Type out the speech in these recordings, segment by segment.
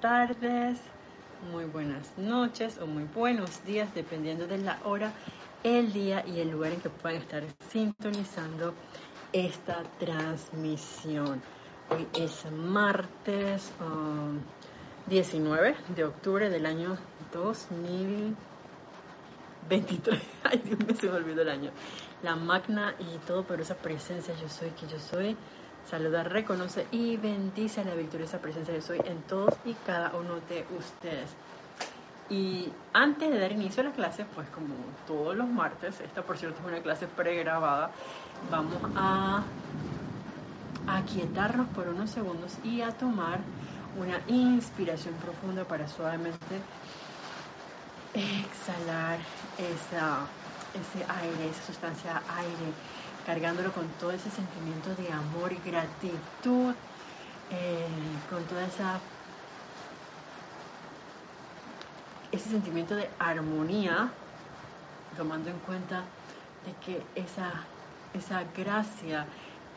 tardes, muy buenas noches o muy buenos días, dependiendo de la hora, el día y el lugar en que puedan estar sintonizando esta transmisión. Hoy es martes 19 um, de octubre del año 2023. Ay, Dios mío, se me olvidó el año. La magna y todo por esa presencia yo soy que yo soy Saluda, reconoce y bendice la victoriosa presencia de soy en todos y cada uno de ustedes. Y antes de dar inicio a la clase, pues como todos los martes, esta por cierto es una clase pregrabada, vamos a aquietarnos por unos segundos y a tomar una inspiración profunda para suavemente exhalar esa, ese aire, esa sustancia aire cargándolo con todo ese sentimiento de amor y gratitud, eh, con toda esa ese sentimiento de armonía, tomando en cuenta de que esa, esa gracia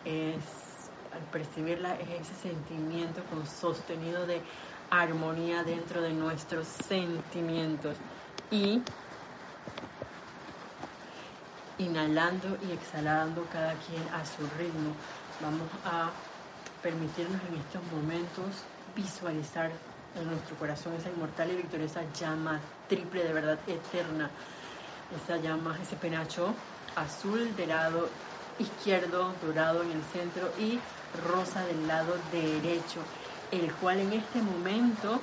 es, al percibirla, es ese sentimiento con sostenido de armonía dentro de nuestros sentimientos. Y inhalando y exhalando cada quien a su ritmo. Vamos a permitirnos en estos momentos visualizar en nuestro corazón esa inmortal y victoriosa llama triple de verdad eterna. Esa llama, ese penacho azul del lado izquierdo, dorado en el centro y rosa del lado derecho, el cual en este momento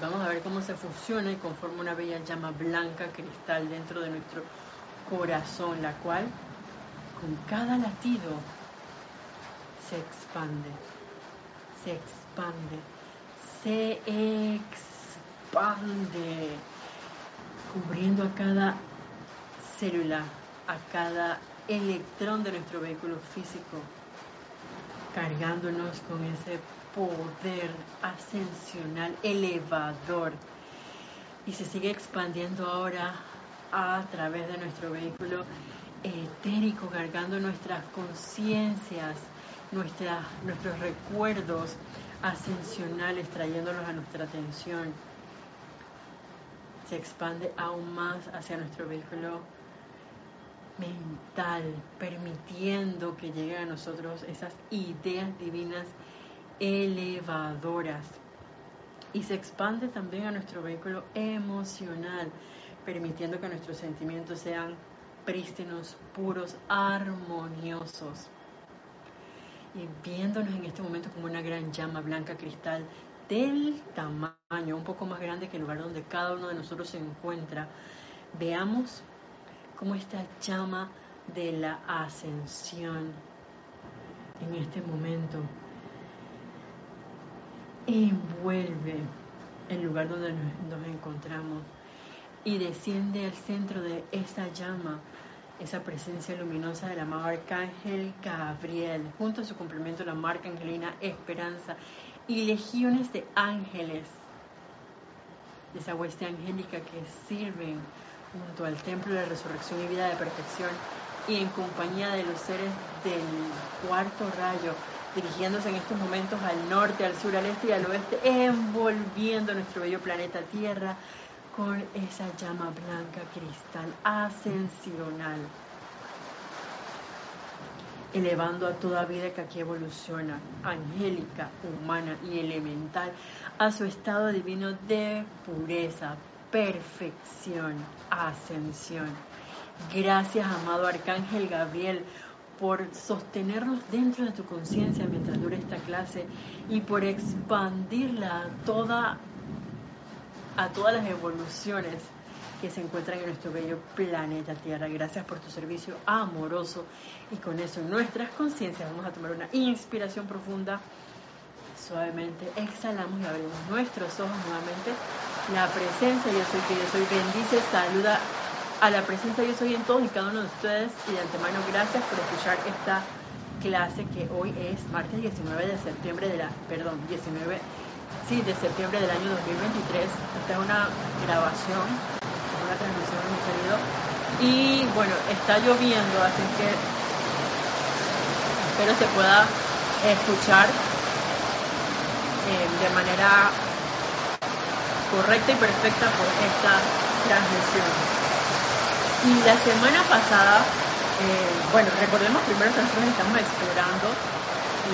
vamos a ver cómo se fusiona y conforma una bella llama blanca cristal dentro de nuestro corazón, la cual con cada latido se expande, se expande, se expande, cubriendo a cada célula, a cada electrón de nuestro vehículo físico, cargándonos con ese poder ascensional elevador. Y se sigue expandiendo ahora a través de nuestro vehículo etérico, cargando nuestras conciencias, nuestros recuerdos ascensionales, trayéndolos a nuestra atención. Se expande aún más hacia nuestro vehículo mental, permitiendo que lleguen a nosotros esas ideas divinas elevadoras. Y se expande también a nuestro vehículo emocional, permitiendo que nuestros sentimientos sean prístinos, puros, armoniosos. Y viéndonos en este momento como una gran llama blanca cristal del tamaño un poco más grande que el lugar donde cada uno de nosotros se encuentra, veamos cómo esta llama de la ascensión en este momento envuelve el lugar donde nos encontramos y desciende al centro de esa llama, esa presencia luminosa del amado Arcángel Gabriel, junto a su complemento la marca angelina Esperanza y legiones de ángeles, de esa hueste angélica que sirven junto al templo de resurrección y vida de perfección y en compañía de los seres del cuarto rayo, dirigiéndose en estos momentos al norte, al sur, al este y al oeste, envolviendo nuestro bello planeta Tierra con esa llama blanca cristal ascensional, elevando a toda vida que aquí evoluciona, angélica, humana y elemental, a su estado divino de pureza, perfección, ascensión. Gracias, amado Arcángel Gabriel, por sostenernos dentro de tu conciencia mientras dure esta clase y por expandirla a toda a todas las evoluciones que se encuentran en nuestro bello planeta Tierra. Gracias por tu servicio amoroso y con eso en nuestras conciencias vamos a tomar una inspiración profunda. Suavemente exhalamos y abrimos nuestros ojos nuevamente. La presencia yo soy que yo soy bendice, saluda a la presencia yo soy en todos y cada uno de ustedes y de antemano gracias por escuchar esta clase que hoy es martes 19 de septiembre de la, perdón, 19 sí, de septiembre del año 2023. Esta es una grabación, una transmisión en salido. Y bueno, está lloviendo, así que espero se pueda escuchar eh, de manera correcta y perfecta por esta transmisión. Y la semana pasada, eh, bueno, recordemos primero que nosotros estamos explorando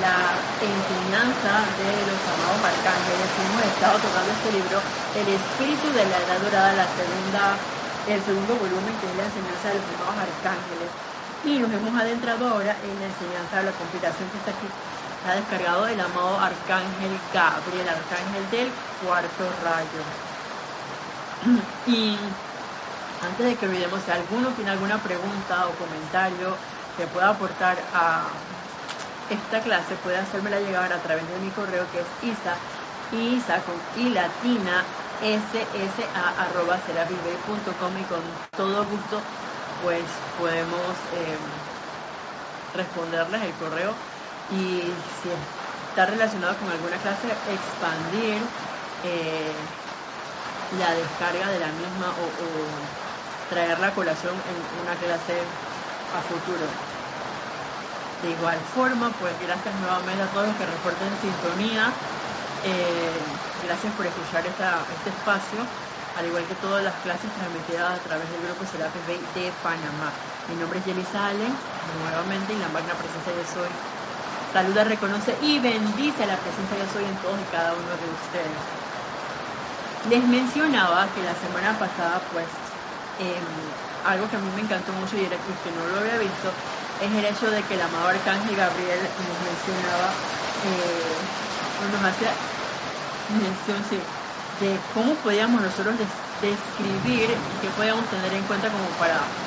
la enseñanza de los amados arcángeles. Hemos estado tocando este libro, El Espíritu de la Edad Dorada, la segunda, el segundo volumen, que es la enseñanza de los amados arcángeles. Y nos hemos adentrado ahora en la enseñanza de la compilación que está aquí. ha descargado el amado arcángel Gabriel, arcángel del cuarto rayo. Y antes de que olvidemos, si alguno tiene alguna pregunta o comentario que pueda aportar a esta clase puede hacérmela llegar a través de mi correo que es isa, isa con i latina, ssa arroba y con todo gusto pues podemos em, responderles el correo y si está relacionado con alguna clase expandir eh, la descarga de la misma o, o traer la colación en una clase a futuro. De igual forma, pues gracias nuevamente a todos los que reporten sintonía. Eh, gracias por escuchar este espacio, al igual que todas las clases transmitidas a través del grupo Serapis Bay de Panamá. Mi nombre es Jelly Salen, nuevamente, y la magna presencia yo soy. Saluda, reconoce y bendice la presencia yo soy en todos y cada uno de ustedes. Les mencionaba que la semana pasada, pues, em, algo que a mí me encantó mucho y era que no lo había visto, es el hecho de que el amado Arcángel Gabriel nos mencionaba, eh, nos hacía mención de cómo podíamos nosotros describir y qué podíamos tener en cuenta como para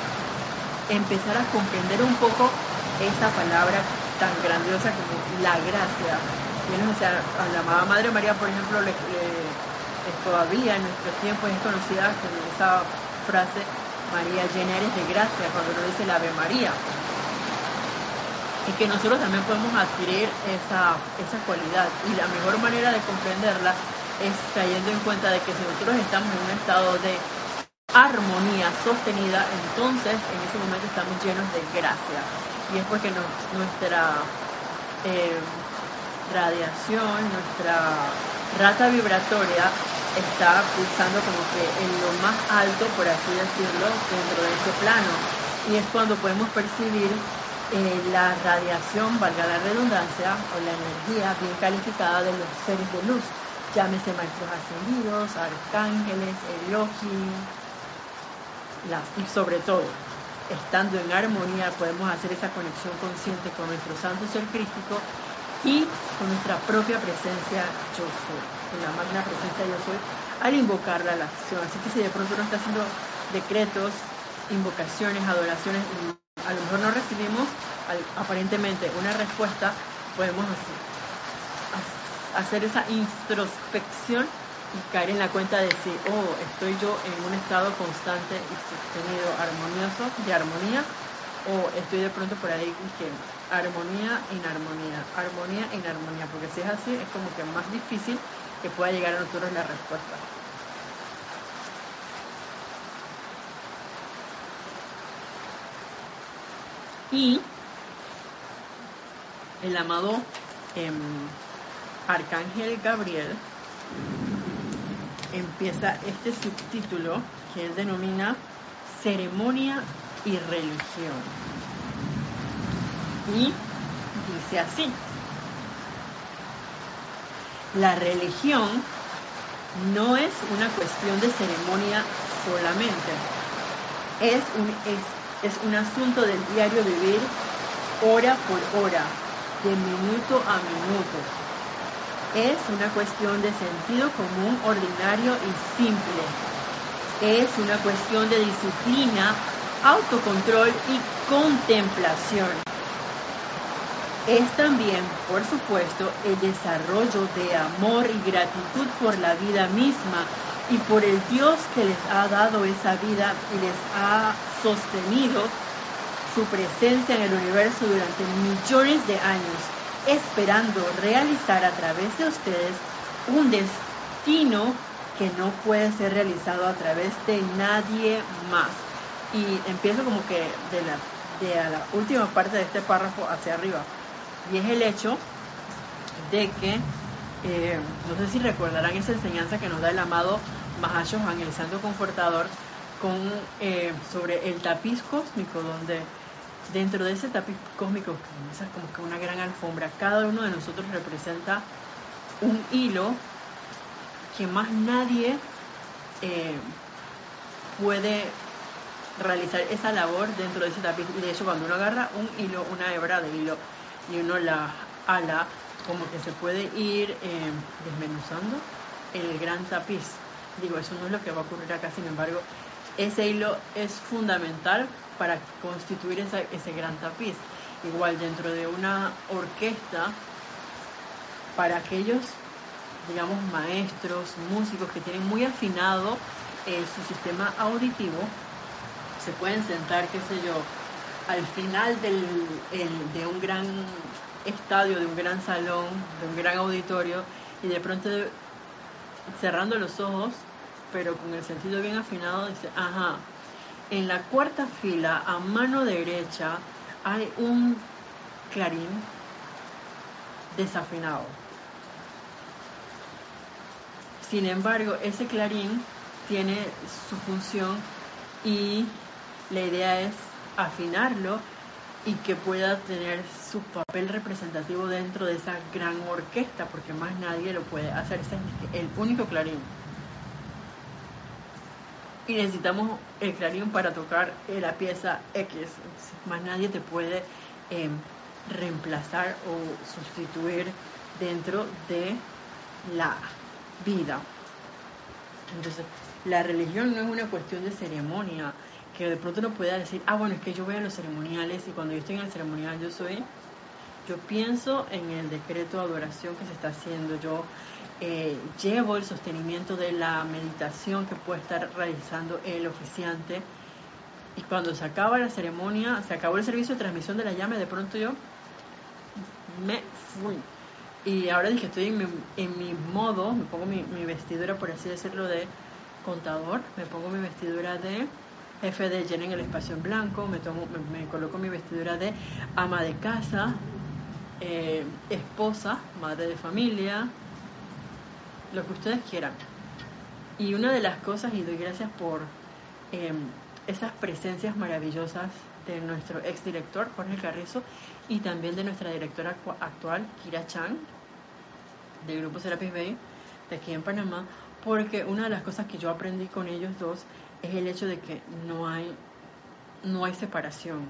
empezar a comprender un poco esa palabra tan grandiosa como la gracia. Nos decía, a la amada Madre María, por ejemplo, todavía en nuestros tiempos es conocida con esa frase María llena eres de gracia, cuando nos dice la Ave María y que nosotros también podemos adquirir esa, esa cualidad. Y la mejor manera de comprenderla es cayendo en cuenta de que si nosotros estamos en un estado de armonía sostenida, entonces en ese momento estamos llenos de gracia. Y es porque nuestra eh, radiación, nuestra rata vibratoria está pulsando como que en lo más alto, por así decirlo, dentro de ese plano. Y es cuando podemos percibir eh, la radiación, valga la redundancia, o la energía bien calificada de los seres de luz, llámese maestros ascendidos, arcángeles, Elohim, y sobre todo, estando en armonía, podemos hacer esa conexión consciente con nuestro santo ser crístico y con nuestra propia presencia yo soy, con la magna presencia yo soy, al invocarla a la acción. Así que si de pronto uno está haciendo decretos, invocaciones, adoraciones, a lo mejor no recibimos aparentemente una respuesta, podemos hacer esa introspección y caer en la cuenta de si, oh, estoy yo en un estado constante y sostenido armonioso, de armonía, o estoy de pronto por ahí que armonía, inarmonía, armonía, inarmonía, porque si es así es como que más difícil que pueda llegar a nosotros la respuesta. Y el amado em, Arcángel Gabriel empieza este subtítulo que él denomina Ceremonia y Religión. Y dice así, la religión no es una cuestión de ceremonia solamente, es un, es un asunto del diario vivir hora por hora, de minuto a minuto. Es una cuestión de sentido común ordinario y simple. Es una cuestión de disciplina, autocontrol y contemplación. Es también, por supuesto, el desarrollo de amor y gratitud por la vida misma y por el Dios que les ha dado esa vida y les ha sostenido su presencia en el universo durante millones de años, esperando realizar a través de ustedes un destino que no puede ser realizado a través de nadie más. Y empiezo como que de la, de la última parte de este párrafo hacia arriba. Y es el hecho de que Eh, no sé si recordarán esa enseñanza que nos da el amado Mahashohan, el santo confortador, con, eh, sobre el tapiz cósmico, donde dentro de ese tapiz cósmico, es como que una gran alfombra, cada uno de nosotros representa un hilo que más nadie eh, puede realizar esa labor dentro de ese tapiz. Y de hecho, cuando uno agarra un hilo, una hebra de hilo, y uno la ala, como que se puede ir eh, desmenuzando el gran tapiz. Digo, eso no es lo que va a ocurrir acá, sin embargo, ese hilo es fundamental para constituir ese gran tapiz. Igual dentro de una orquesta, para aquellos, digamos, maestros, músicos que tienen muy afinado eh, su sistema auditivo, se pueden sentar, qué sé yo, al final del, de un gran estadio, de un gran salón, de un gran auditorio, y de pronto cerrando los ojos, pero con el sentido bien afinado, dice, ajá, en la cuarta fila, a mano derecha, hay un clarín desafinado. Sin embargo, ese clarín tiene su función y la idea es afinarlo y que pueda tener papel representativo dentro de esa gran orquesta, porque más nadie lo puede hacer. Es el único clarín y necesitamos el clarín para tocar eh, la pieza X. Más nadie te puede em, reemplazar o sustituir dentro de la vida. Entonces, la religión no es una cuestión de ceremonia, que de pronto no pueda decir, ah, bueno, es que yo voy a los ceremoniales y cuando yo estoy en el ceremonial yo soy, yo pienso en el decreto de adoración que se está haciendo, yo eh, llevo el sostenimiento de la meditación que puede estar realizando el oficiante. Y cuando se acaba la ceremonia, se acabó el servicio de transmisión de la llama, de pronto yo me fui. Y ahora dije, estoy en mi, en mi modo, me pongo mi, vestidura, por así decirlo, de contador, me pongo mi vestidura de jefe de lleno en el espacio en blanco, me, tomo, me, coloco mi vestidura de ama de casa, eh, esposa, madre de familia, lo que ustedes quieran. Y una de las cosas, y doy gracias por em, esas presencias maravillosas de nuestro exdirector Jorge Carrizo y también de nuestra directora actual Kira Chang del grupo Serapis Bay de aquí en Panamá, porque una de las cosas que yo aprendí con ellos dos es el hecho de que no hay no hay separación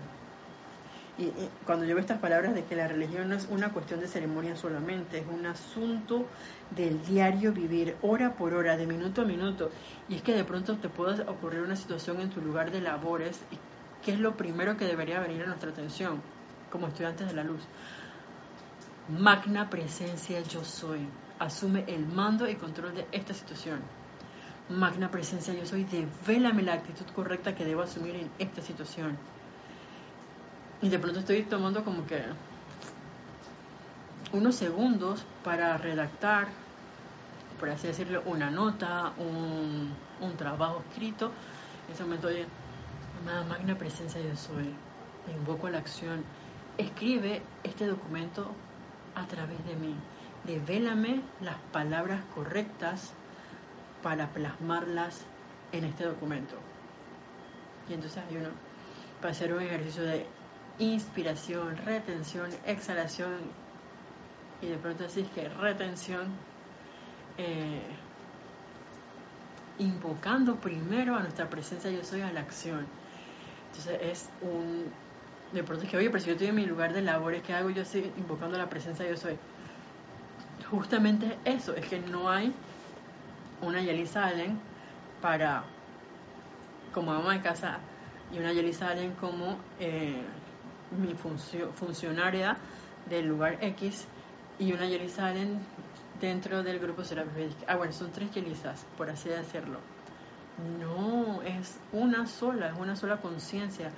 y, cuando yo veo estas palabras de que la religión no es una cuestión de ceremonia solamente, es un asunto del diario vivir, hora por hora, de minuto a minuto. Y es que de pronto te puede ocurrir una situación en tu lugar de labores, y ¿qué es lo primero que debería venir a nuestra atención como estudiantes de la luz? Magna presencia yo soy. Asume el mando y control de esta situación. Magna presencia yo soy, devélame la actitud correcta que debo asumir en esta situación y de pronto estoy tomando como que unos segundos para redactar, por así decirlo, una nota, un, un trabajo escrito. En ese momento, oye, magna presencia yo soy, invoco la acción, escribe este documento a través de mí, devélame las palabras correctas para plasmarlas en este documento. Y entonces hay uno, para hacer un ejercicio de inspiración, retención, exhalación y de pronto decís que retención, eh, invocando primero a nuestra presencia yo soy a la acción. Entonces es un, de pronto es que, oye, pero si yo estoy en mi lugar de labores, ¿qué hago yo así invocando la presencia yo soy? Justamente eso, es que no hay una Yelisa Allen para, como ama de casa, y una Yelisa Allen como... Eh, mi funcionaria del lugar X y una Yelisa dentro del grupo Serapis Ah, bueno, son tres Yelisas, por así decirlo. No, es una sola, es una sola conciencia.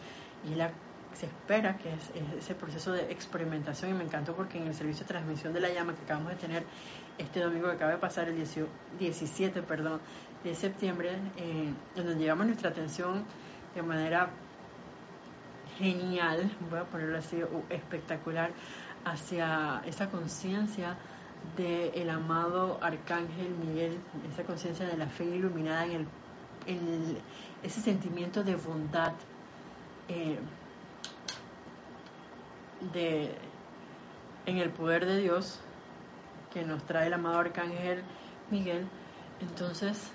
Y la, se espera que es, ese proceso de experimentación. Y me encantó porque en el servicio de transmisión de la llama que acabamos de tener este domingo que acaba de pasar, el 17 perdón, de septiembre, eh, donde llevamos nuestra atención de manera genial, voy a ponerlo así, espectacular, hacia esa conciencia del amado Arcángel Miguel, esa conciencia de la fe iluminada en, el, ese sentimiento de bondad, eh, de, en el poder de Dios que nos trae el amado Arcángel Miguel, entonces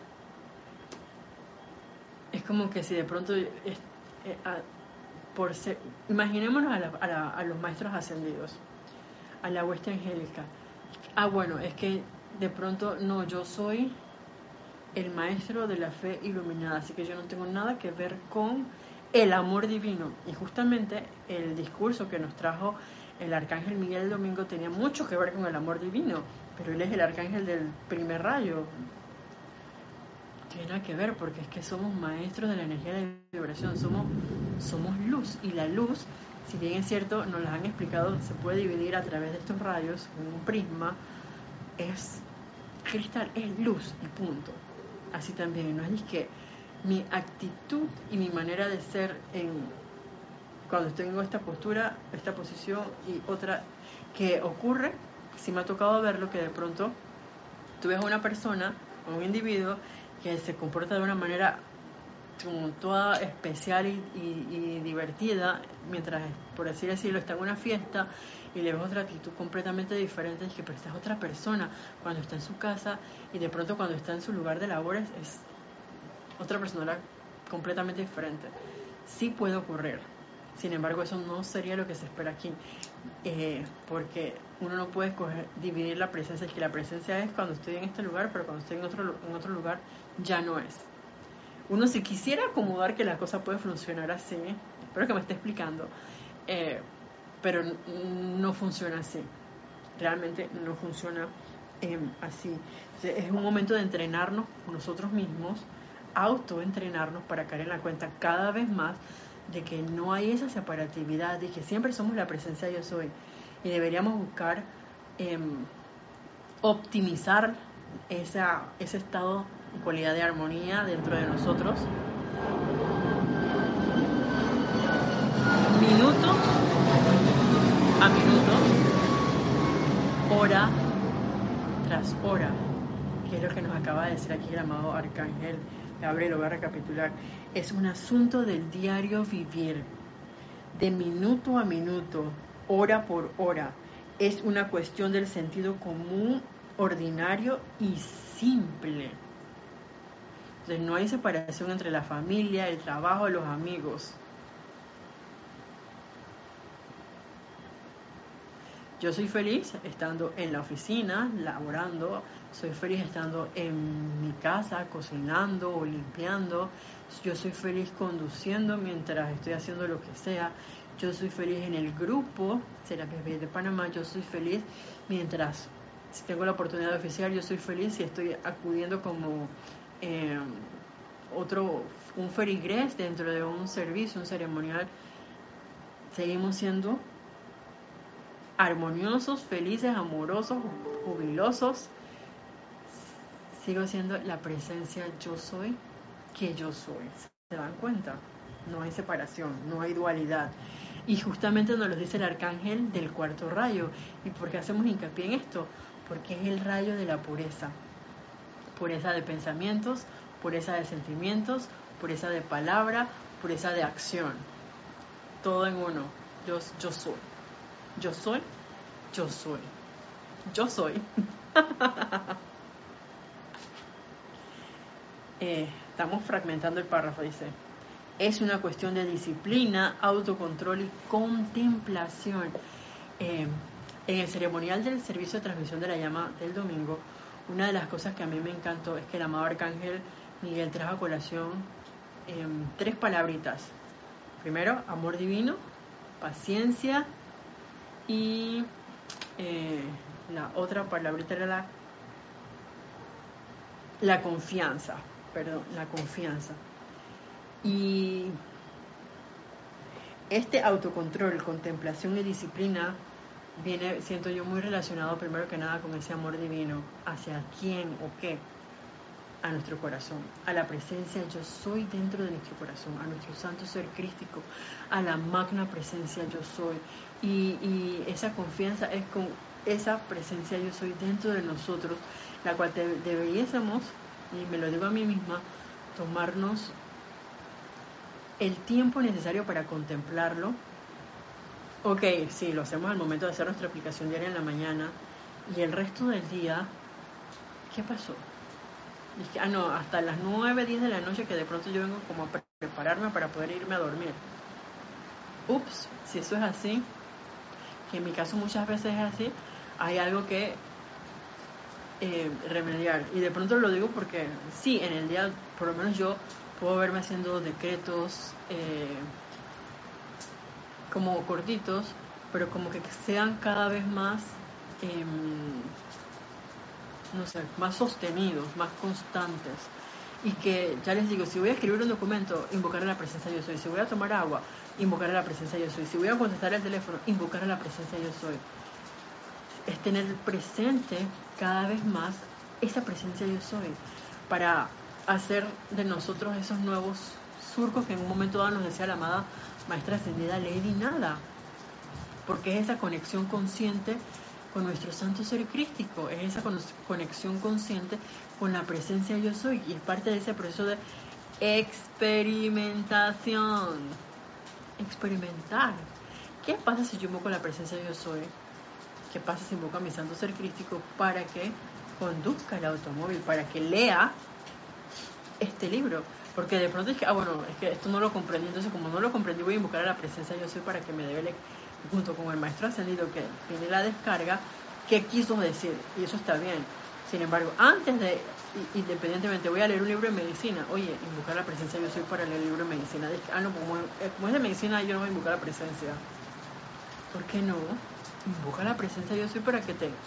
es como que si de pronto, eh, por imaginémonos a, los maestros ascendidos, a la hueste angélica. Ah, bueno, es que de pronto no, yo soy el maestro de la fe iluminada, así que yo no tengo nada que ver con el amor divino. Y justamente el discurso que nos trajo el arcángel Miguel el domingo tenía mucho que ver con el amor divino, pero él es el arcángel del primer rayo. Tiene nada que ver porque es que somos maestros de la energía de la vibración, somos, somos luz y la luz, si bien es cierto, nos las han explicado, se puede dividir a través de estos rayos, un prisma, es cristal, es luz y punto. Así también, no es que mi actitud y mi manera de ser en cuando tengo esta postura, esta posición y otra que ocurre, si me ha tocado verlo, que de pronto tú ves a una persona, a un individuo, que se comporta de una manera toda especial y, divertida, mientras, por así decirlo, está en una fiesta y le ves otra actitud completamente diferente, que pero esta es otra persona cuando está en su casa y de pronto cuando está en su lugar de labores es otra persona completamente diferente. Sí puede ocurrir, sin embargo, eso no sería lo que se espera aquí, eh, porque uno no puede dividir la presencia, es que la presencia es cuando estoy en este lugar, pero cuando estoy en otro, en otro lugar ya no es. Uno si quisiera acomodar que la cosa puede funcionar así, espero que me esté explicando, eh, pero no funciona así, realmente no funciona em, así. Es un momento de entrenarnos nosotros mismos, autoentrenarnos para caer en la cuenta cada vez más de que no hay esa separatividad, de que siempre somos la presencia yo soy y deberíamos buscar em, optimizar ese estado cualidad de armonía dentro de nosotros. Minuto a minuto, hora tras hora, que es lo que nos acaba de decir aquí el amado Arcángel Gabriel, lo voy a recapitular, es un asunto del diario vivir, de minuto a minuto, hora por hora. Es una cuestión del sentido común, ordinario y simple. Entonces no hay separación entre la familia, el trabajo, los amigos. Yo soy feliz estando en la oficina, laborando, soy feliz estando en mi casa, cocinando o limpiando, yo soy feliz conduciendo mientras estoy haciendo lo que sea, yo soy feliz en el grupo Serapis de Panamá, yo soy feliz mientras si tengo la oportunidad de oficiar, yo soy feliz si estoy acudiendo como eh, otro, un ferigres dentro de un servicio, un ceremonial, seguimos siendo armoniosos, felices, amorosos, jubilosos, sigo siendo la presencia yo soy que yo soy. ¿Se dan cuenta? No hay separación, no hay dualidad. Y justamente nos lo dice el arcángel del cuarto rayo. ¿Y por qué hacemos hincapié en esto? Porque es el rayo de la pureza. Pureza de pensamientos, pureza de sentimientos, pureza de palabra, pureza de acción. Todo en uno. Yo, yo soy. Yo soy, yo soy. Yo soy. Eh, estamos fragmentando el párrafo, dice. Es una cuestión de disciplina, autocontrol y contemplación. Eh, en el ceremonial del servicio de transmisión de la llama del domingo, una de las cosas que a mí me encantó es que el amado arcángel Miguel trajo a colación em, tres palabritas. Primero, amor divino, paciencia y eh, la otra palabrita era la, la confianza, perdón, la confianza. Y este autocontrol, contemplación y disciplina viene, siento yo, muy relacionado primero que nada con ese amor divino, hacia quién o qué, a nuestro corazón, a la presencia yo soy dentro de nuestro corazón, a nuestro santo ser crístico, a la magna presencia yo soy. Y, esa confianza es con esa presencia yo soy dentro de nosotros, la cual deberíamos, y me lo digo a mí misma, tomarnos el tiempo necesario para contemplarlo. Ok, sí, lo hacemos al momento de hacer nuestra aplicación diaria en la mañana y el resto del día, ¿qué pasó? Dije, ah, no, hasta las 9, 10 de la noche que de pronto yo vengo como a prepararme para poder irme a dormir. Ups, si eso es así, que en mi caso muchas veces es así, hay algo que eh, remediar. Y de pronto lo digo porque sí, en el día, por lo menos yo puedo verme haciendo decretos eh, como cortitos, pero como que sean cada vez más, em, no sé, más sostenidos, más constantes. Y que, ya les digo, si voy a escribir un documento, invocar a la presencia yo soy. Si voy a tomar agua, invocar a la presencia yo soy. Si voy a contestar el teléfono, invocar a la presencia yo soy. Es tener presente cada vez más esa presencia yo soy. Para hacer de nosotros esos nuevos surcos que en un momento dado nos decía la amada maestra ascendida Lady Nada, porque es esa conexión consciente con nuestro santo ser crístico, es esa conexión consciente con la presencia yo soy y es parte de ese proceso de experimentación. Experimentar. ¿Qué pasa si yo invoco la presencia yo soy? ¿Qué pasa si invoco a mi santo ser crístico para que conduzca el automóvil, para que lea este libro. Porque de pronto es que, ah, bueno, es que esto no lo comprendí, entonces como no lo comprendí voy a invocar a la presencia yo soy para que me debe junto con el maestro ascendido que tiene la descarga, qué quiso decir, y eso está bien. Sin embargo, antes de, independientemente, voy a leer un libro de medicina, oye, invocar la presencia yo soy para leer el libro de medicina. Ah, no, como, eh, como es de medicina, yo no voy a invocar la presencia. ¿Por qué no? Invoca la presencia yo soy para que te,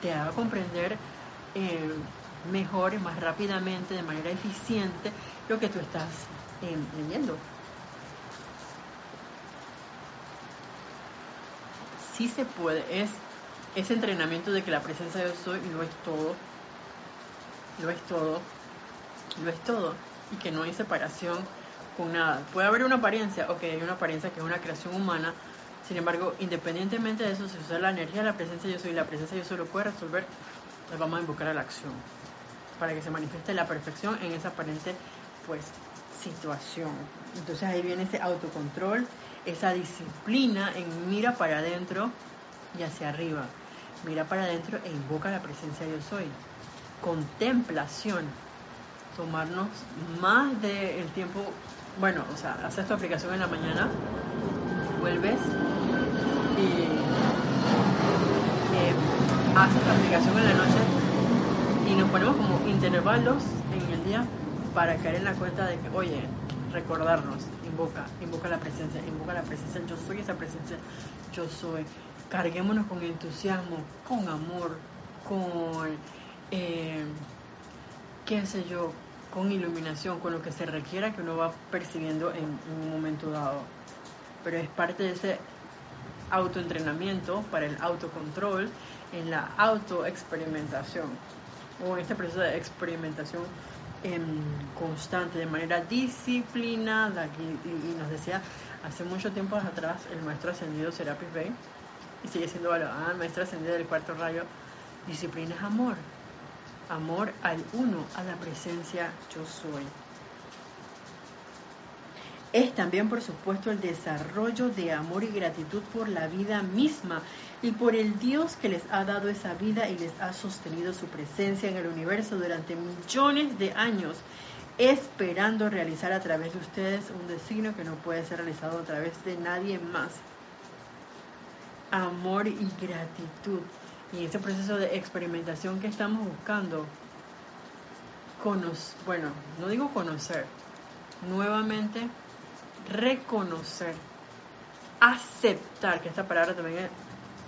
te haga comprender eh, mejor, más rápidamente, de manera eficiente, lo que tú estás eh, leyendo. Sí se puede, es ese entrenamiento de que la presencia de yo soy lo es todo, lo es todo, lo es todo, y que no hay separación con nada. Puede haber una apariencia, ok, hay una apariencia que es una creación humana, sin embargo, independientemente de eso, si usa la energía de la presencia yo soy, la presencia yo soy lo puede resolver, le vamos a invocar a la acción para que se manifieste la perfección en esa aparente pues situación. Entonces ahí viene ese autocontrol, esa disciplina en mira para adentro y hacia arriba. Mira para adentro e invoca la presencia yo soy. Contemplación. Tomarnos más del tiempo, bueno, o sea, haces tu aplicación en la mañana, vuelves y eh, haces tu aplicación en la noche y nos ponemos como intervalos en el día para caer en la cuenta de que, oye, recordarnos, invoca, invoca la presencia, invoca la presencia, yo soy esa presencia, yo soy. Carguémonos con entusiasmo, con amor, con, eh, qué sé yo, con iluminación, con lo que se requiera que uno va percibiendo en, en un momento dado. Pero es parte de ese autoentrenamiento para el autocontrol en la autoexperimentación o en este proceso de experimentación constante, de manera disciplinada. Y, nos decía hace mucho tiempo atrás el maestro ascendido Serapis Bey, y sigue siendo valorado el maestro ascendido del cuarto rayo, disciplina es amor, amor al uno, a la presencia yo soy es también, por supuesto, el desarrollo de amor y gratitud por la vida misma y por el Dios que les ha dado esa vida y les ha sostenido su presencia en el universo durante millones de años, esperando realizar a través de ustedes un destino que no puede ser realizado a través de nadie más. Amor y gratitud. Y ese proceso de experimentación que estamos buscando, conocer, bueno, no digo conocer, nuevamente reconocer, aceptar, que esta palabra también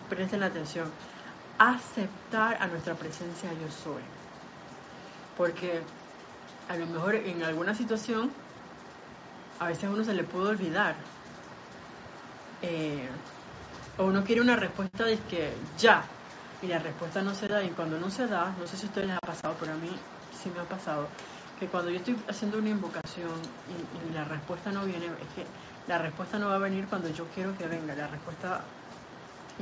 presten atención, aceptar a nuestra presencia yo soy. Porque a lo mejor en alguna situación a veces uno se le puede olvidar. Eh, o uno quiere una respuesta de que ya, y la respuesta no se da, y cuando no se da, no sé si a ustedes les ha pasado, pero a mí sí me ha pasado, que cuando yo estoy haciendo una invocación y, la respuesta no viene, es que la respuesta no va a venir cuando yo quiero que venga, la respuesta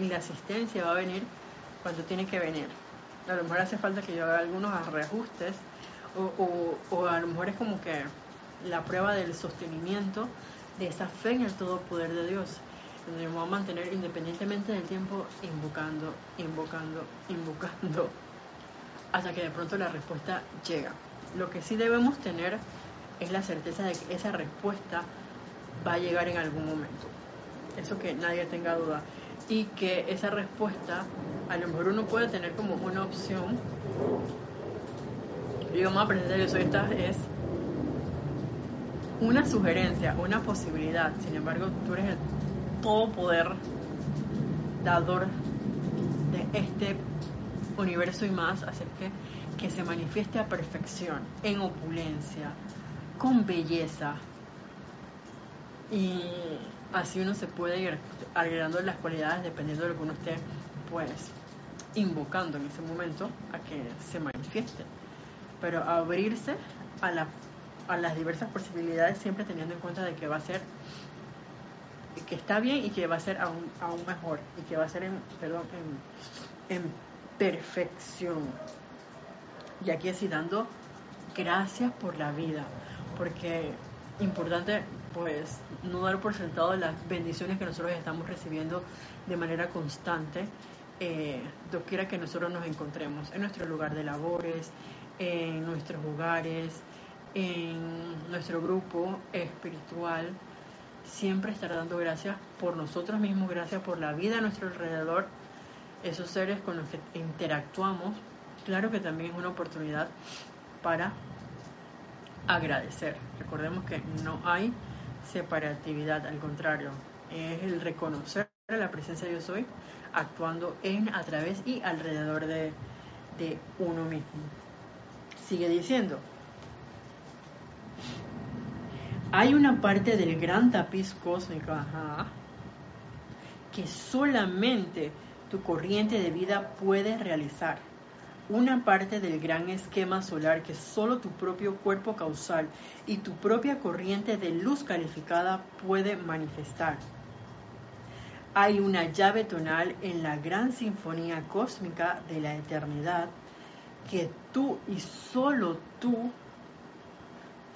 Y la asistencia va a venir cuando tiene que venir. A lo mejor hace falta que yo haga algunos reajustes o, o, a lo mejor es como que la prueba del sostenimiento de esa fe en el todo poder de Dios, donde me voy a mantener independientemente del tiempo invocando, invocando, invocando, hasta que de pronto la respuesta llega. Lo que sí debemos tener es la certeza de que esa respuesta va a llegar en algún momento. Eso que nadie tenga duda. Y que esa respuesta, a lo mejor uno puede tener como una opción. Y vamos a yo soy esta, es una sugerencia, una posibilidad. Sin embargo, tú eres el todo poder dador de este universo y más, hacer que, que se manifieste a perfección, en opulencia, con belleza. Y así uno se puede ir agregando las cualidades dependiendo de lo que uno esté, pues, invocando en ese momento a que se manifieste. Pero abrirse a, la, a las diversas posibilidades siempre teniendo en cuenta de que va a ser que está bien y que va a ser aún, aún mejor y que va a ser en, en perfección. Y aquí así dando gracias por la vida, porque importante pues no dar por sentado las bendiciones que nosotros estamos recibiendo de manera constante, eh, quiera que nosotros nos encontremos, en nuestro lugar de labores, en nuestros hogares, en nuestro grupo espiritual, siempre estar dando gracias por nosotros mismos, gracias por la vida a nuestro alrededor, esos seres con los que interactuamos, claro que también es una oportunidad para agradecer. Recordemos que no hay separatividad, al contrario, es el reconocer la presencia de yo soy actuando en, a través y alrededor de, de uno mismo. Sigue diciendo, hay una parte del gran tapiz cósmico que solamente tu corriente de vida puede realizar una parte del gran esquema solar que solo tu propio cuerpo causal y tu propia corriente de luz calificada puede manifestar. Hay una llave tonal en la gran sinfonía cósmica de la eternidad que tú y solo tú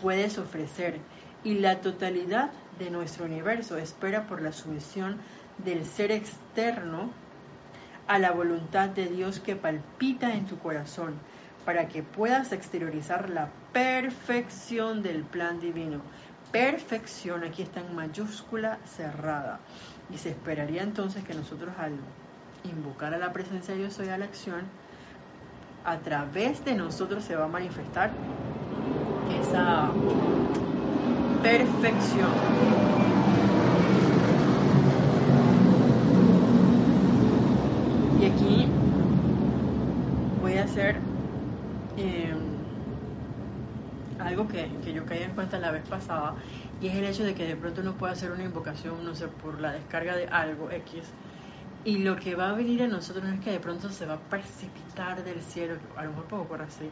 puedes ofrecer y la totalidad de nuestro universo espera por la sumisión del ser externo a la voluntad de Dios que palpita en tu corazón, para que puedas exteriorizar la perfección del plan divino. Perfección aquí está en mayúscula cerrada. Y se esperaría entonces que nosotros al invocar a la presencia de Dios soy a la acción, a través de nosotros se va a manifestar esa perfección. Y aquí voy a hacer em, algo que, yo caí en cuenta la vez pasada y es el hecho de que de pronto uno puede hacer una invocación, no sé, por la descarga de algo X y lo que va a venir a nosotros no es que de pronto se va a precipitar del cielo, a lo mejor puedo ocurrir así,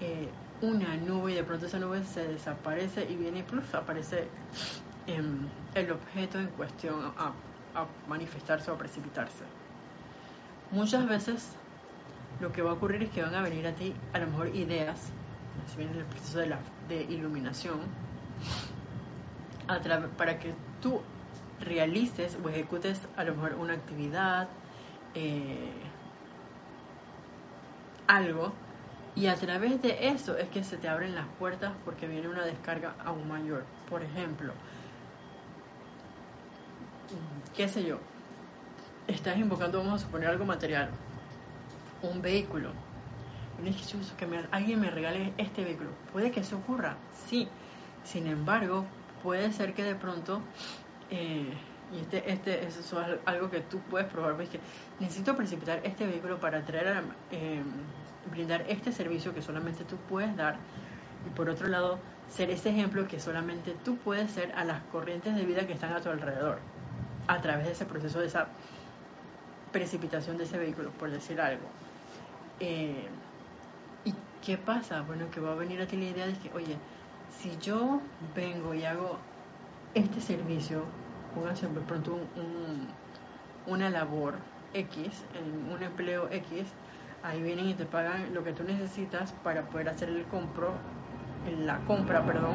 eh, una nube y de pronto esa nube se desaparece y viene y plus aparece em, el objeto en cuestión a, a manifestarse o a precipitarse. Muchas veces lo que va a ocurrir es que van a venir a ti a lo mejor ideas, si viene el proceso de, la, iluminación, para que tú realices o ejecutes a lo mejor una actividad, eh, algo, y a través de eso es que se te abren las puertas porque viene una descarga aún mayor. Por ejemplo, qué sé yo, estás invocando, vamos a suponer algo material, un vehículo. Que me, alguien me regale este vehículo. Puede que eso ocurra, sí. Sin embargo, puede ser que de pronto, eh, y este, este, eso es algo que tú puedes probar, ves que necesito precipitar este vehículo para traer a, eh, brindar este servicio que solamente tú puedes dar. Y por otro lado, ser ese ejemplo que solamente tú puedes ser a las corrientes de vida que están a tu alrededor, a través de ese proceso de esa precipitación de ese vehículo, por decir algo. Eh, ¿Y qué pasa? Bueno, que va a venir a ti la idea de que, oye, si yo vengo y hago este servicio, pónganse de pronto una labor X, un empleo X, ahí vienen y te pagan lo que tú necesitas para poder hacer el compro, la compra, perdón,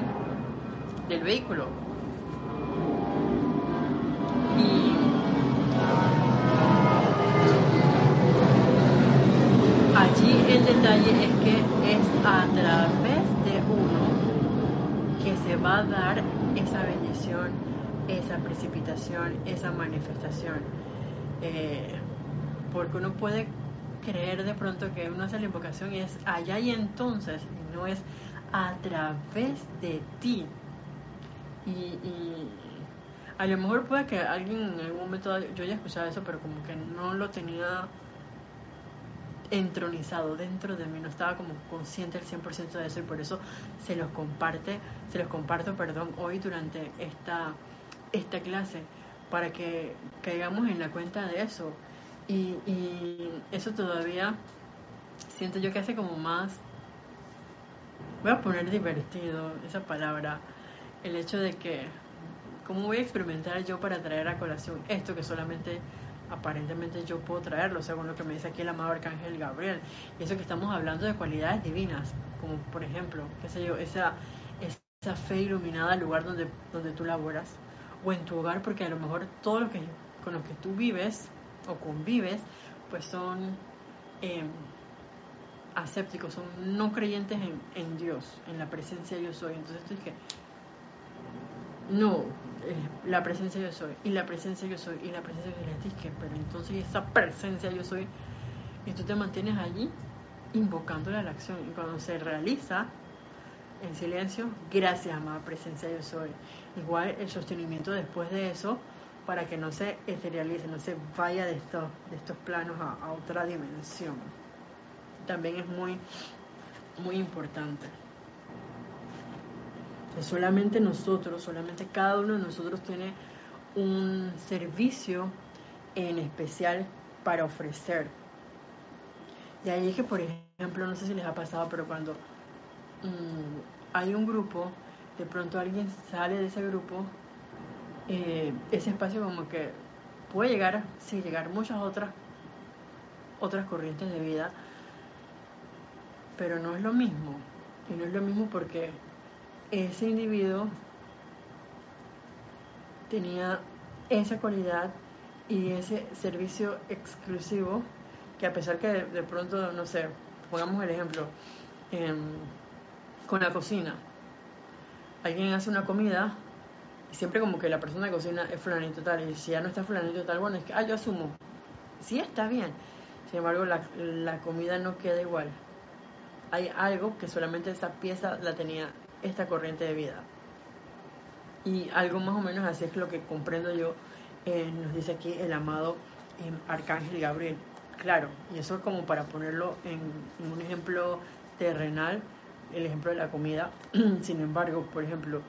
del vehículo. Y allí el detalle es que es a través de uno que se va a dar esa bendición, esa precipitación, esa manifestación. Eh, porque uno puede creer de pronto que uno hace la invocación y es allá y entonces, no es a través de ti. Y, a lo mejor puede que alguien en algún momento, yo haya escuchado eso, pero como que no lo tenía entronizado dentro de mí, no estaba como consciente al 100% de eso y por eso se los comparte, se los comparto, perdón, hoy durante esta, esta clase, para que caigamos en la cuenta de eso. Y, y eso todavía siento yo que hace como más, voy a poner divertido esa palabra, el hecho de que, ¿cómo voy a experimentar yo para traer a colación esto que solamente aparentemente yo puedo traerlo, según lo que me dice aquí el amado Arcángel Gabriel. Y eso que estamos hablando de cualidades divinas, como por ejemplo, qué sé yo, esa, esa fe iluminada al lugar donde, donde tú laboras, o en tu hogar, porque a lo mejor todo lo que con lo que tú vives o convives, pues son eh, asépticos, son no creyentes en, en, Dios, en la presencia yo soy. Entonces tú dices, no, la presencia yo soy, y la presencia yo soy, y la presencia yo soy, que, pero entonces esa presencia yo soy, y tú te mantienes allí invocándole a la acción, y cuando se realiza en silencio, gracias amada presencia yo soy. Igual el sostenimiento después de eso, para que no se eterialice, no se vaya de estos, de estos planos a, a otra dimensión. También es muy, muy importante solamente nosotros, solamente cada uno de nosotros tiene un servicio en especial para ofrecer. Y ahí es que, por ejemplo, no sé si les ha pasado, pero cuando mm, hay un grupo, de pronto alguien sale de ese grupo, eh, ese espacio como que puede llegar, sí, llegar muchas otras, otras corrientes de vida, pero no es lo mismo. Y no es lo mismo porque ese individuo tenía esa cualidad y ese servicio exclusivo que a pesar que de, pronto, no sé, pongamos el ejemplo, em, con la cocina, alguien hace una comida y siempre como que la persona que cocina es fulanito tal y si ya no está fulanito tal, bueno, es que, ah, yo asumo, sí está bien, sin embargo la, la comida no queda igual. Hay algo que solamente esa pieza la tenía esta corriente de vida. Y algo más o menos así es lo que comprendo yo, eh, nos dice aquí el amado eh, Arcángel Gabriel. Claro, y eso es como para ponerlo en, un ejemplo terrenal, el ejemplo de la comida. Sin embargo, por ejemplo,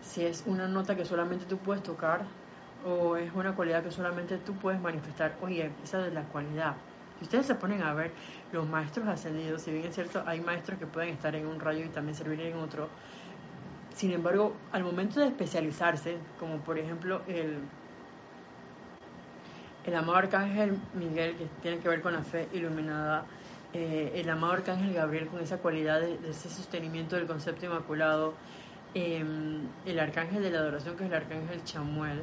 si es una nota que solamente tú puedes tocar o es una cualidad que solamente tú puedes manifestar, oye, esa es la cualidad. Si ustedes se ponen a ver los maestros ascendidos, si bien es cierto, hay maestros que pueden estar en un rayo y también servir en otro, sin embargo, al momento de especializarse, como por ejemplo el, el amado arcángel Miguel, que tiene que ver con la fe iluminada, eh, el amado arcángel Gabriel con esa cualidad de, ese sostenimiento del concepto inmaculado, em, el arcángel de la adoración, que es el arcángel Chamuel,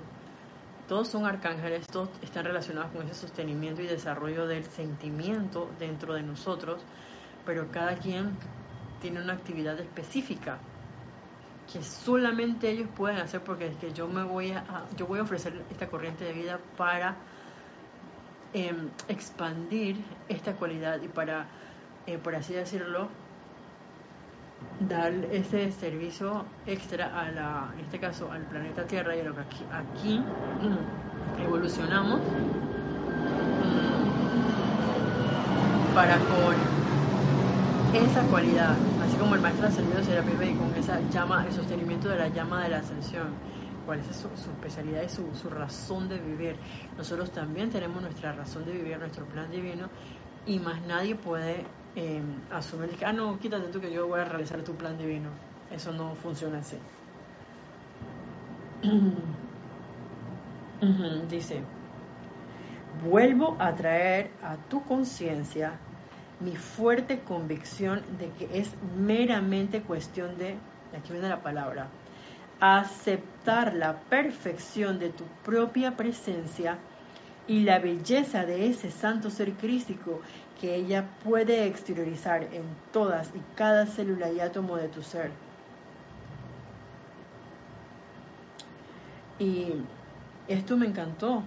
todos son arcángeles, todos están relacionados con ese sostenimiento y desarrollo del sentimiento dentro de nosotros, pero cada quien tiene una actividad específica que solamente ellos pueden hacer porque es que yo me voy a, yo voy a ofrecer esta corriente de vida para em, expandir esta cualidad y para eh, por así decirlo dar ese servicio extra a la en este caso al planeta Tierra y a lo que aquí, aquí mm, evolucionamos mm, para con esa cualidad, como el maestro ascendido Serapis y con esa llama, el sostenimiento de la llama de la ascensión, cuál es su, especialidad y su, su, razón de vivir. Nosotros también tenemos nuestra razón de vivir, nuestro plan divino, y más nadie puede eh, asumir que, ah, no, quítate tú que yo voy a realizar tu plan divino. Eso no funciona así. Dice, Vuelvo a traer a tu conciencia mi fuerte convicción de que es meramente cuestión de, aquí viene la palabra, aceptar la perfección de tu propia presencia y la belleza de ese santo ser crístico que ella puede exteriorizar en todas y cada célula y átomo de tu ser. Y esto me encantó,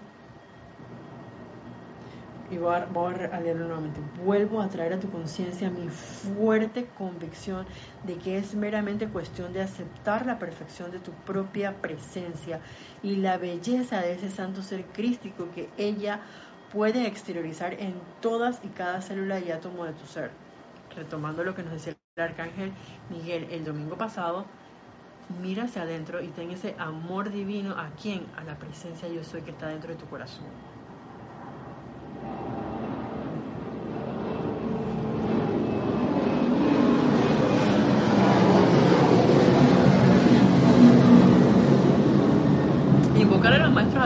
y voy a, leerlo nuevamente. Vuelvo a traer a tu conciencia mi fuerte convicción de que es meramente cuestión de aceptar la perfección de tu propia presencia y la belleza de ese santo ser crístico que ella puede exteriorizar en todas y cada célula y átomo de tu ser. Retomando lo que nos decía el arcángel Miguel el domingo pasado, mira hacia adentro y ten ese amor divino a quién? A la presencia yo soy que está dentro de tu corazón.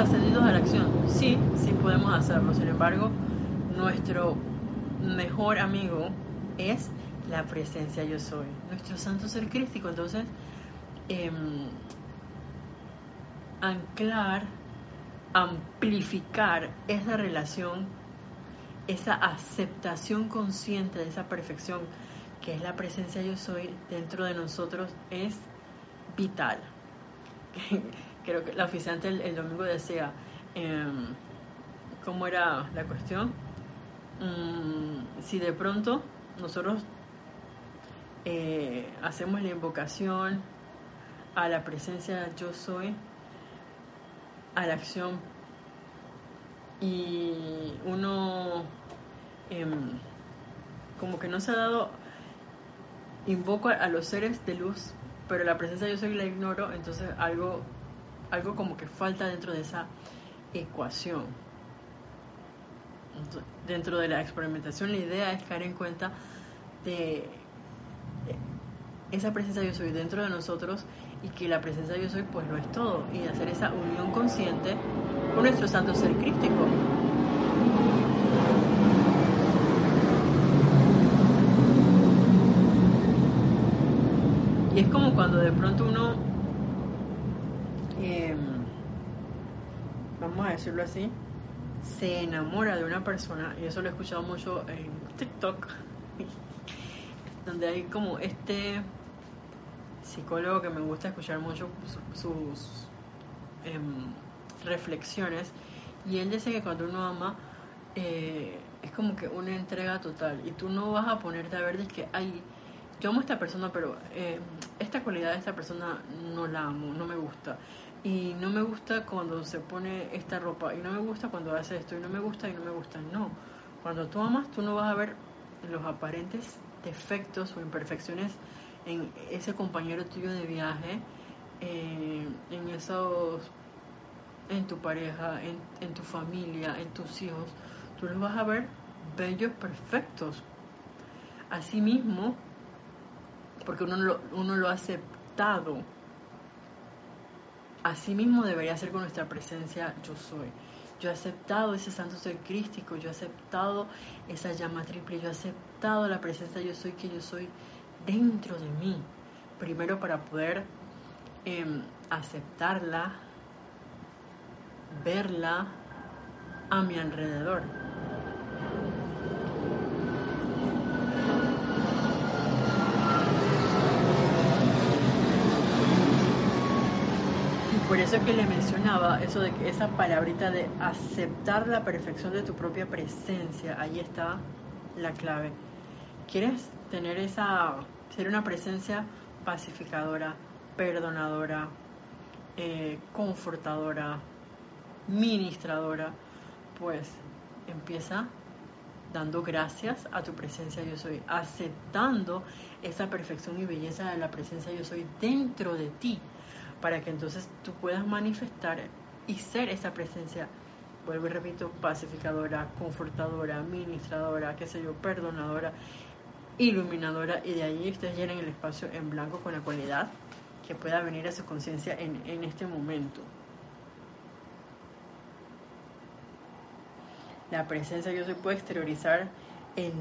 Ascendidos a la acción. Sí, sí podemos hacerlo. Sin embargo, nuestro mejor amigo es la presencia yo soy, nuestro santo ser crístico. Entonces, em, anclar, amplificar esa relación, esa aceptación consciente de esa perfección que es la presencia yo soy dentro de nosotros es vital. creo que la oficiante el, domingo decía, em, ¿cómo era la cuestión? Mm, si de pronto nosotros eh, hacemos la invocación a la presencia yo soy, a la acción, y uno em, como que no se ha dado, invoco a, los seres de luz, pero la presencia yo soy la ignoro, entonces algo algo como que falta dentro de esa ecuación. Dentro de la experimentación la idea es caer en cuenta de esa presencia yo soy dentro de nosotros y que la presencia yo soy pues lo es todo y hacer esa unión consciente con nuestro santo ser crístico. Y es como cuando de pronto uno vamos a decirlo así, se enamora de una persona, y eso lo he escuchado mucho en TikTok, donde hay como este psicólogo que me gusta escuchar mucho sus em, reflexiones, y él dice que cuando uno ama, eh, es como que una entrega total, y tú no vas a ponerte a ver de que hay yo amo a esta persona, pero eh, esta cualidad de esta persona no la amo, no me gusta y no me gusta cuando se pone esta ropa, y no me gusta cuando hace esto, y no me gusta y no me gusta. No, cuando tú amas, tú no vas a ver los aparentes defectos o imperfecciones en ese compañero tuyo de viaje, eh, en esos, en tu pareja, en, en tu familia, en tus hijos. Tú los vas a ver bellos, perfectos. Asimismo, porque uno lo, uno lo ha aceptado Así mismo debería ser con nuestra presencia yo soy. Yo he aceptado ese santo ser crístico, yo he aceptado esa llama triple, yo he aceptado la presencia yo soy que yo soy dentro de mí. Primero para poder em, aceptarla, verla a mi alrededor. por eso que le mencionaba eso de que esa palabrita de aceptar la perfección de tu propia presencia, ahí está la clave. ¿Quieres tener esa, ser una presencia pacificadora, perdonadora, eh, confortadora, ministradora? Pues empieza dando gracias a tu presencia yo soy, aceptando esa perfección y belleza de la presencia yo soy dentro de ti para que entonces tú puedas manifestar y ser esa presencia, vuelvo y repito, pacificadora, confortadora, ministradora, qué sé yo, perdonadora, iluminadora, y de ahí ustedes llenen el espacio en blanco con la cualidad que pueda venir a su conciencia en, en este momento. La presencia yo soy puede exteriorizar en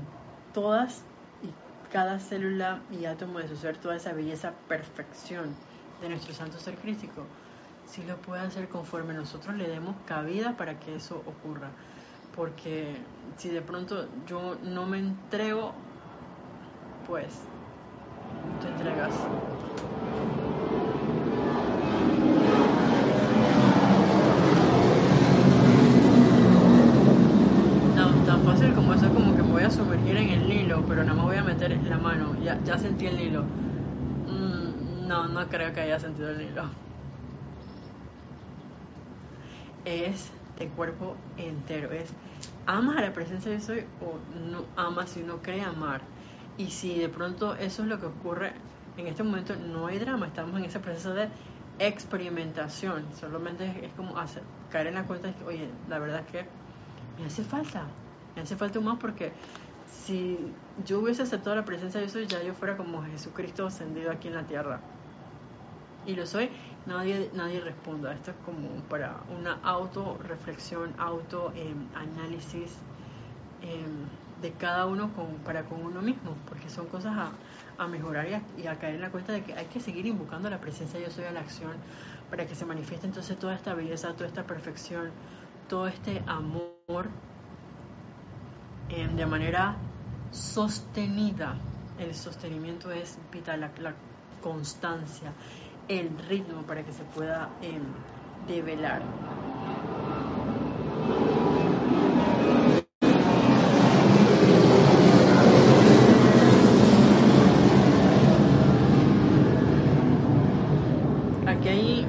todas y cada célula y átomo de su ser toda esa belleza, perfección de nuestro santo ser crítico, si lo puede hacer conforme nosotros le demos cabida para que eso ocurra. Porque si de pronto yo no me entrego, pues te entregas. tan fácil como eso, como que me voy a sumergir en el hilo, pero nada más voy a meter la mano. Ya, ya sentí el hilo. Mm, no, no creo que haya sentido el hilo. Es de cuerpo entero. Es amas a la presencia de soy o no amas y no cree amar. Y si de pronto eso es lo que ocurre en este momento, no hay drama. Estamos en ese proceso de experimentación. Solamente es, como hacer, caer en la cuenta de que, oye, la verdad es que me hace falta me hace falta un más porque si yo hubiese aceptado la presencia de Dios, ya yo fuera como Jesucristo ascendido aquí en la tierra. Y lo soy, nadie, nadie responda. Esto es como para una auto-reflexión, auto-análisis em, de cada uno con, para con uno mismo, porque son cosas a, mejorar y a, caer en la cuenta de que hay que seguir invocando la presencia de Yo soy a la acción para que se manifieste entonces toda esta belleza, toda esta perfección, todo este amor de manera sostenida. El sostenimiento es vital, la, constancia, el ritmo para que se pueda em, develar. Aquí hay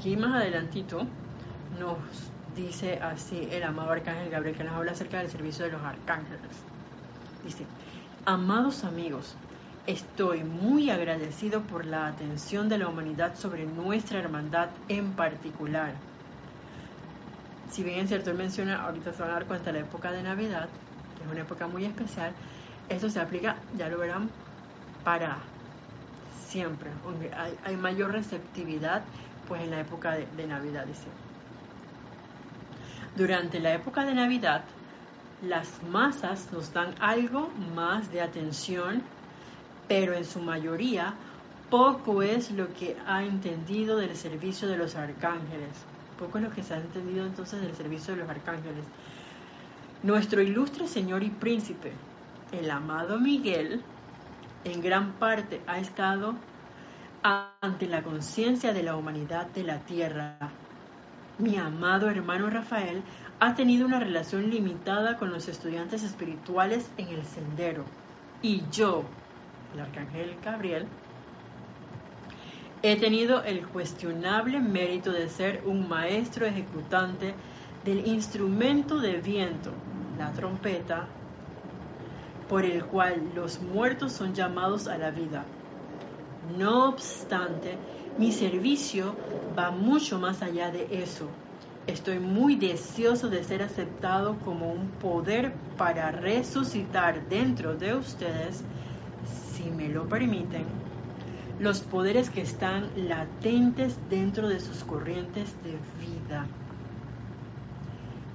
aquí más adelantito nos dice así el amado arcángel Gabriel que nos habla acerca del servicio de los arcángeles. Dice, amados amigos, estoy muy agradecido por la atención de la humanidad sobre nuestra hermandad en particular. Si bien es cierto, él menciona, ahorita se van a la época de Navidad, que es una época muy especial, esto se aplica, ya lo verán, para siempre. Hay, hay mayor receptividad pues en la época de, Navidad, dice. Durante la época de Navidad, las masas nos dan algo más de atención, pero en su mayoría poco es lo que ha entendido del servicio de los arcángeles. Poco es lo que se ha entendido entonces del servicio de los arcángeles. Nuestro ilustre Señor y Príncipe, el amado Miguel, en gran parte ha estado ante la conciencia de la humanidad de la Tierra. Mi amado hermano Rafael ha tenido una relación limitada con los estudiantes espirituales en el sendero. Y yo, el arcángel Gabriel, he tenido el cuestionable mérito de ser un maestro ejecutante del instrumento de viento, la trompeta, por el cual los muertos son llamados a la vida. No obstante, mi servicio va mucho más allá de eso. Estoy muy deseoso de ser aceptado como un poder para resucitar dentro de ustedes, si me lo permiten, los poderes que están latentes dentro de sus corrientes de vida.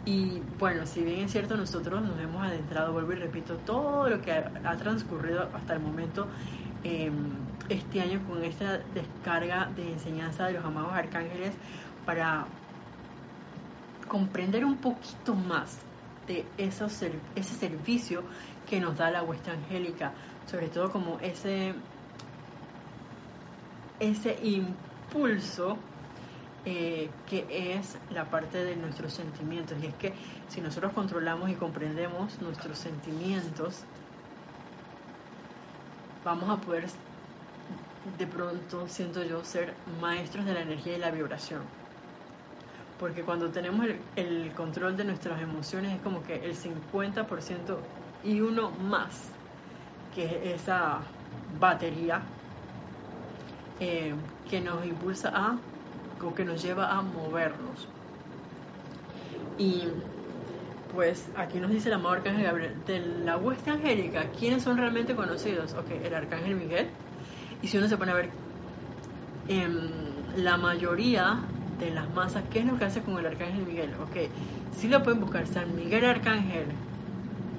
Y bueno, si bien es cierto, nosotros nos hemos adentrado, vuelvo y repito, todo lo que ha, transcurrido hasta el momento este año con esta descarga de enseñanza de los amados arcángeles para comprender un poquito más de ese servicio que nos da la huesta angélica, sobre todo como ese, ese impulso eh, que es la parte de nuestros sentimientos. Y es que si nosotros controlamos y comprendemos nuestros sentimientos, vamos a poder de pronto siento yo ser maestros de la energía y la vibración. Porque cuando tenemos el, control de nuestras emociones es como que el 50% y uno más, que es esa batería eh, que nos impulsa a, o que nos lleva a movernos. Y pues aquí nos dice el amado Arcángel Gabriel, de la hueste angélica, ¿quiénes son realmente conocidos? Ok, el Arcángel Miguel, y si uno se pone a ver em, la mayoría de las masas, ¿qué es lo que hace con el arcángel Miguel? Ok, si lo pueden buscar, San Miguel Arcángel,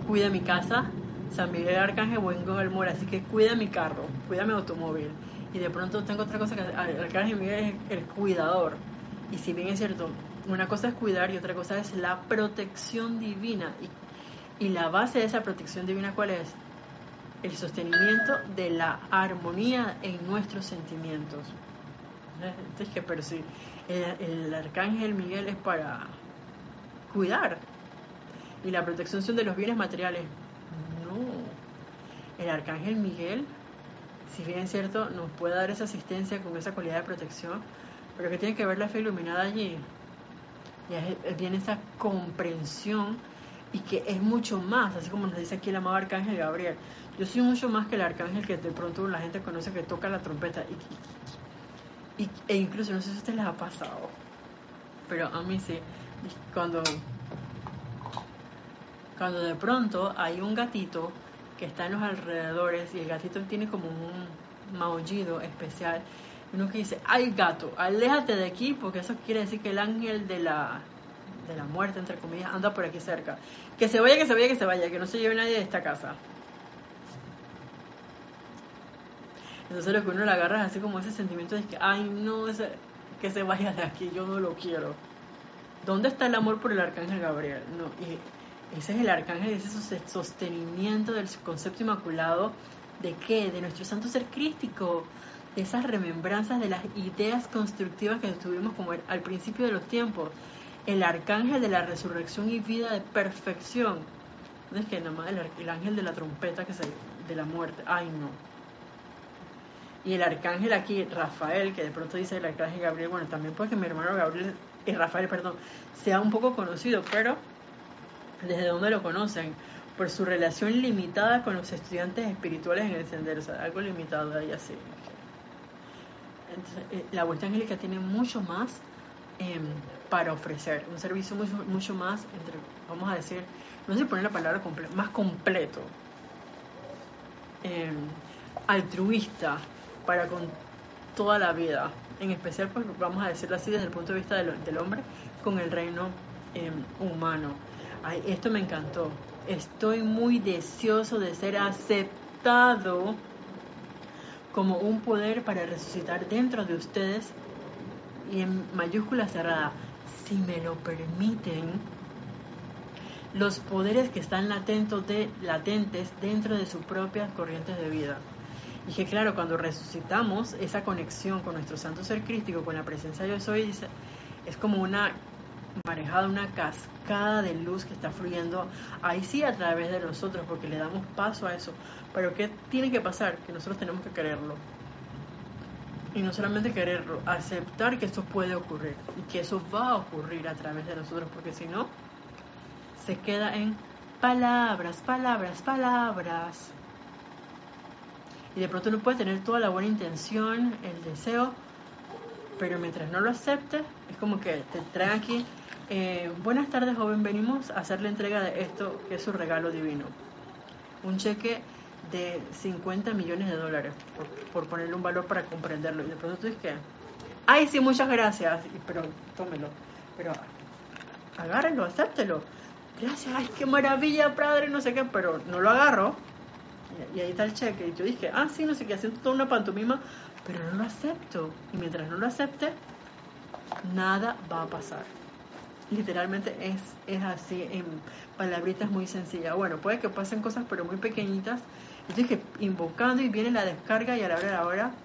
cuida mi casa, San Miguel Arcángel, buen mora, así que cuida mi carro, cuida mi automóvil. Y de pronto tengo otra cosa que el Arcángel Miguel es el cuidador. Y si bien es cierto, una cosa es cuidar y otra cosa es la protección divina. Y, y la base de esa protección divina, ¿cuál es? El sostenimiento de la armonía en nuestros sentimientos. Entonces, que, pero si el, arcángel Miguel es para cuidar y la protección de los bienes materiales. No, el arcángel Miguel, si bien es cierto, nos puede dar esa asistencia con esa cualidad de protección, pero que tiene que ver la fe iluminada allí. Y viene esa comprensión y que es mucho más, así como nos dice aquí el amado arcángel Gabriel. Yo soy mucho más que el arcángel que de pronto la gente conoce que toca la trompeta y, e incluso, no sé si a ustedes les ha pasado, pero a mí sí, cuando, cuando de pronto hay un gatito que está en los alrededores y el gatito tiene como un maullido especial, uno que dice, ay gato, aléjate de aquí porque eso quiere decir que el ángel de la, de la muerte, entre comillas, anda por aquí cerca. Que se vaya, que se vaya, que se vaya, que no se lleve nadie de esta casa. Entonces lo que uno le agarra es así como ese sentimiento de que, ay, no, ese, que se vaya de aquí, yo no lo quiero. ¿Dónde está el amor por el arcángel Gabriel? No, y ese es el arcángel, ese sostenimiento del concepto inmaculado de qué? De nuestro santo ser crístico, de esas remembranzas de las ideas constructivas que tuvimos como al principio de los tiempos. El arcángel de la resurrección y vida de perfección. No es que nada más el, ángel de la trompeta que se, de la muerte. Ay, no y el arcángel aquí, Rafael, que de pronto dice el arcángel Gabriel, bueno, también puede mi hermano Gabriel, y Rafael, perdón, sea un poco conocido, pero ¿desde dónde lo conocen? Por su relación limitada con los estudiantes espirituales en el sendero, o sea, algo limitado ahí así. Entonces, eh, la vuelta angélica tiene mucho más em, para ofrecer, un servicio mucho, mucho más, entre, vamos a decir, no sé si poner la palabra más completo, em, altruista, para con toda la vida, en especial, pues vamos a decirlo así, desde el punto de vista del, hombre, con el reino em, humano. Esto me encantó. Estoy muy deseoso de ser aceptado como un poder para resucitar dentro de ustedes y en mayúscula cerrada, si me lo permiten, los poderes que están latentes, de, latentes dentro de sus propias corrientes de vida. Y claro, cuando resucitamos, esa conexión con nuestro santo ser crístico, con la presencia Yo Soy, es como una marejada, una cascada de luz que está fluyendo ahí sí a través de nosotros, porque le damos paso a eso. Pero ¿qué tiene que pasar? Que nosotros tenemos que quererlo. Y no solamente quererlo, aceptar que esto puede ocurrir y que eso va a ocurrir a través de nosotros, porque si no, se queda en palabras, palabras, palabras y de pronto uno puede tener toda la buena intención, el deseo, pero mientras no lo acepte, es como que te traen aquí, eh, buenas tardes joven, venimos a hacer la entrega de esto que es su regalo divino. Un cheque de 50 millones de dólares, por, ponerle un valor para comprenderlo. Y de pronto tú dices que, ay, sí, muchas gracias, pero tómelo, pero agárrelo, acéptelo. Gracias, ay, qué maravilla, padre, no sé qué, pero no lo agarro y ahí está el cheque. Y yo dije, ah, sí, no sé qué, haciendo toda una pantomima, pero no lo acepto. Y mientras no lo acepte, nada va a pasar. Literalmente es, es así, en palabritas muy sencillas. Bueno, puede que pasen cosas, pero muy pequeñitas. Y dije, invocando y viene la descarga y a la hora de la hora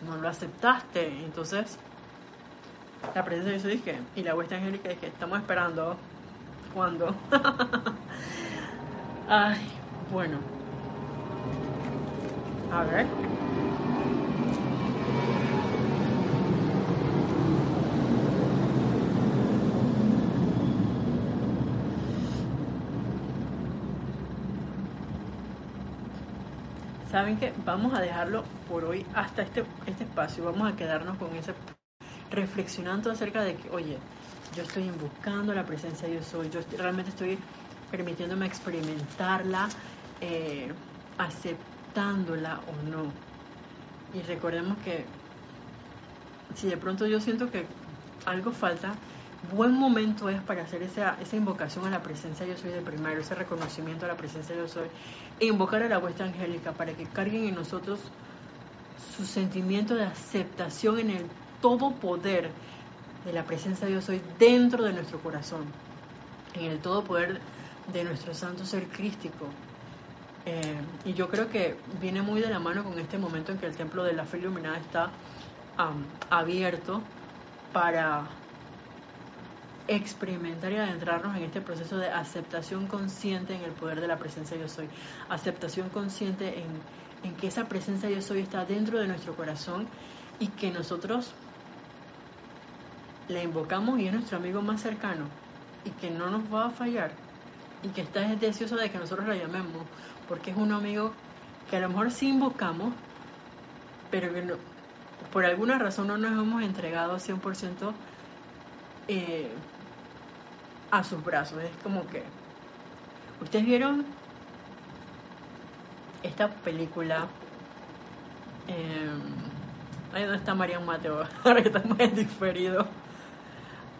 no lo aceptaste. Entonces, la presencia de dije, y la vuestra angélica dije, estamos esperando. ¿Cuándo? Ay, bueno, a ver. ¿Saben que Vamos a dejarlo por hoy hasta este, este espacio. Vamos a quedarnos con ese reflexionando acerca de que, oye, yo estoy buscando la presencia de Dios soy, yo realmente estoy permitiéndome experimentarla, eh, aceptar o no. Y recordemos que si de pronto yo siento que algo falta, buen momento es para hacer esa, invocación a la presencia yo soy de primero, ese reconocimiento a la presencia yo soy, e invocar a la huesta angélica para que carguen en nosotros su sentimiento de aceptación en el todo poder de la presencia yo soy dentro de nuestro corazón, en el todo poder de nuestro santo ser crístico. Eh, y yo creo que viene muy de la mano con este momento en que el templo de la fe iluminada está abierto para experimentar y adentrarnos en este proceso de aceptación consciente en el poder de la presencia yo soy, aceptación consciente en, en que esa presencia yo soy está dentro de nuestro corazón y que nosotros la invocamos y es nuestro amigo más cercano y que no nos va a fallar y que está deseoso de que nosotros la llamemos porque es un amigo que a lo mejor sí invocamos pero que no, por alguna razón no nos hemos entregado 100% eh, a sus brazos. Es como que, ¿ustedes vieron esta película? Eh, ahí donde está Marian Mateo, ahora que estamos en diferido.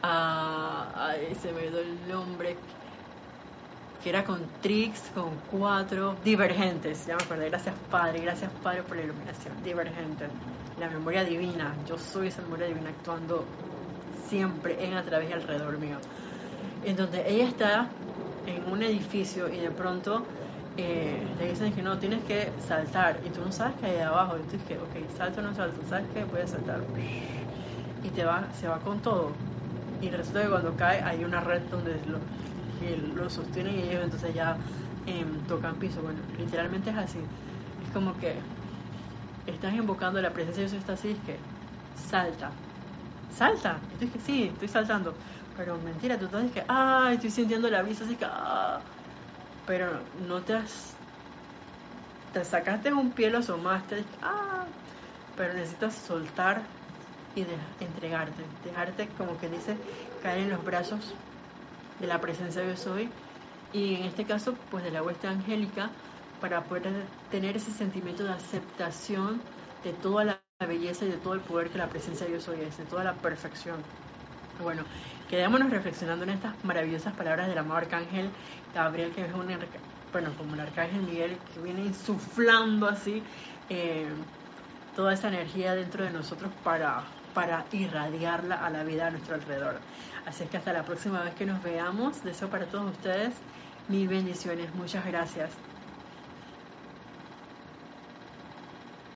Ah, se me dio el nombre que era con Trix, con cuatro, divergentes, ya me acordé, gracias Padre, gracias Padre por la iluminación, divergentes, la memoria divina, yo soy esa memoria divina actuando siempre en, a través y alrededor mío, en donde ella está en un edificio y de pronto eh, le dicen que no, tienes que saltar y tú no sabes que hay abajo, y tú dices que, ok, salto o no salto, sabes que voy a saltar y te va, se va con todo y resulta que cuando cae hay una red donde lo, que lo sostienen y ellos entonces ya em, tocan piso. Bueno, literalmente es así. Es como que estás invocando la presencia de Dios, está así, es que salta, salta. Y tú que sí, estoy saltando. Pero mentira, tú estás que, ah, estoy sintiendo la brisa, así que, ah. Pero no te has. Te sacaste un pie, lo asomaste, ah. Pero necesitas soltar y de, entregarte, dejarte, como que dice, caer en los brazos de la presencia de yo soy y en este caso pues de la huesta angélica para poder tener ese sentimiento de aceptación de toda la belleza y de todo el poder que la presencia de yo soy es, de toda la perfección. Bueno, quedémonos reflexionando en estas maravillosas palabras del amado arcángel Gabriel, que es un, bueno, como el arcángel Miguel, que viene insuflando así eh, toda esa energía dentro de nosotros para para irradiarla a la vida a nuestro alrededor. Así es que hasta la próxima vez que nos veamos, deseo para todos ustedes mil bendiciones. Muchas gracias.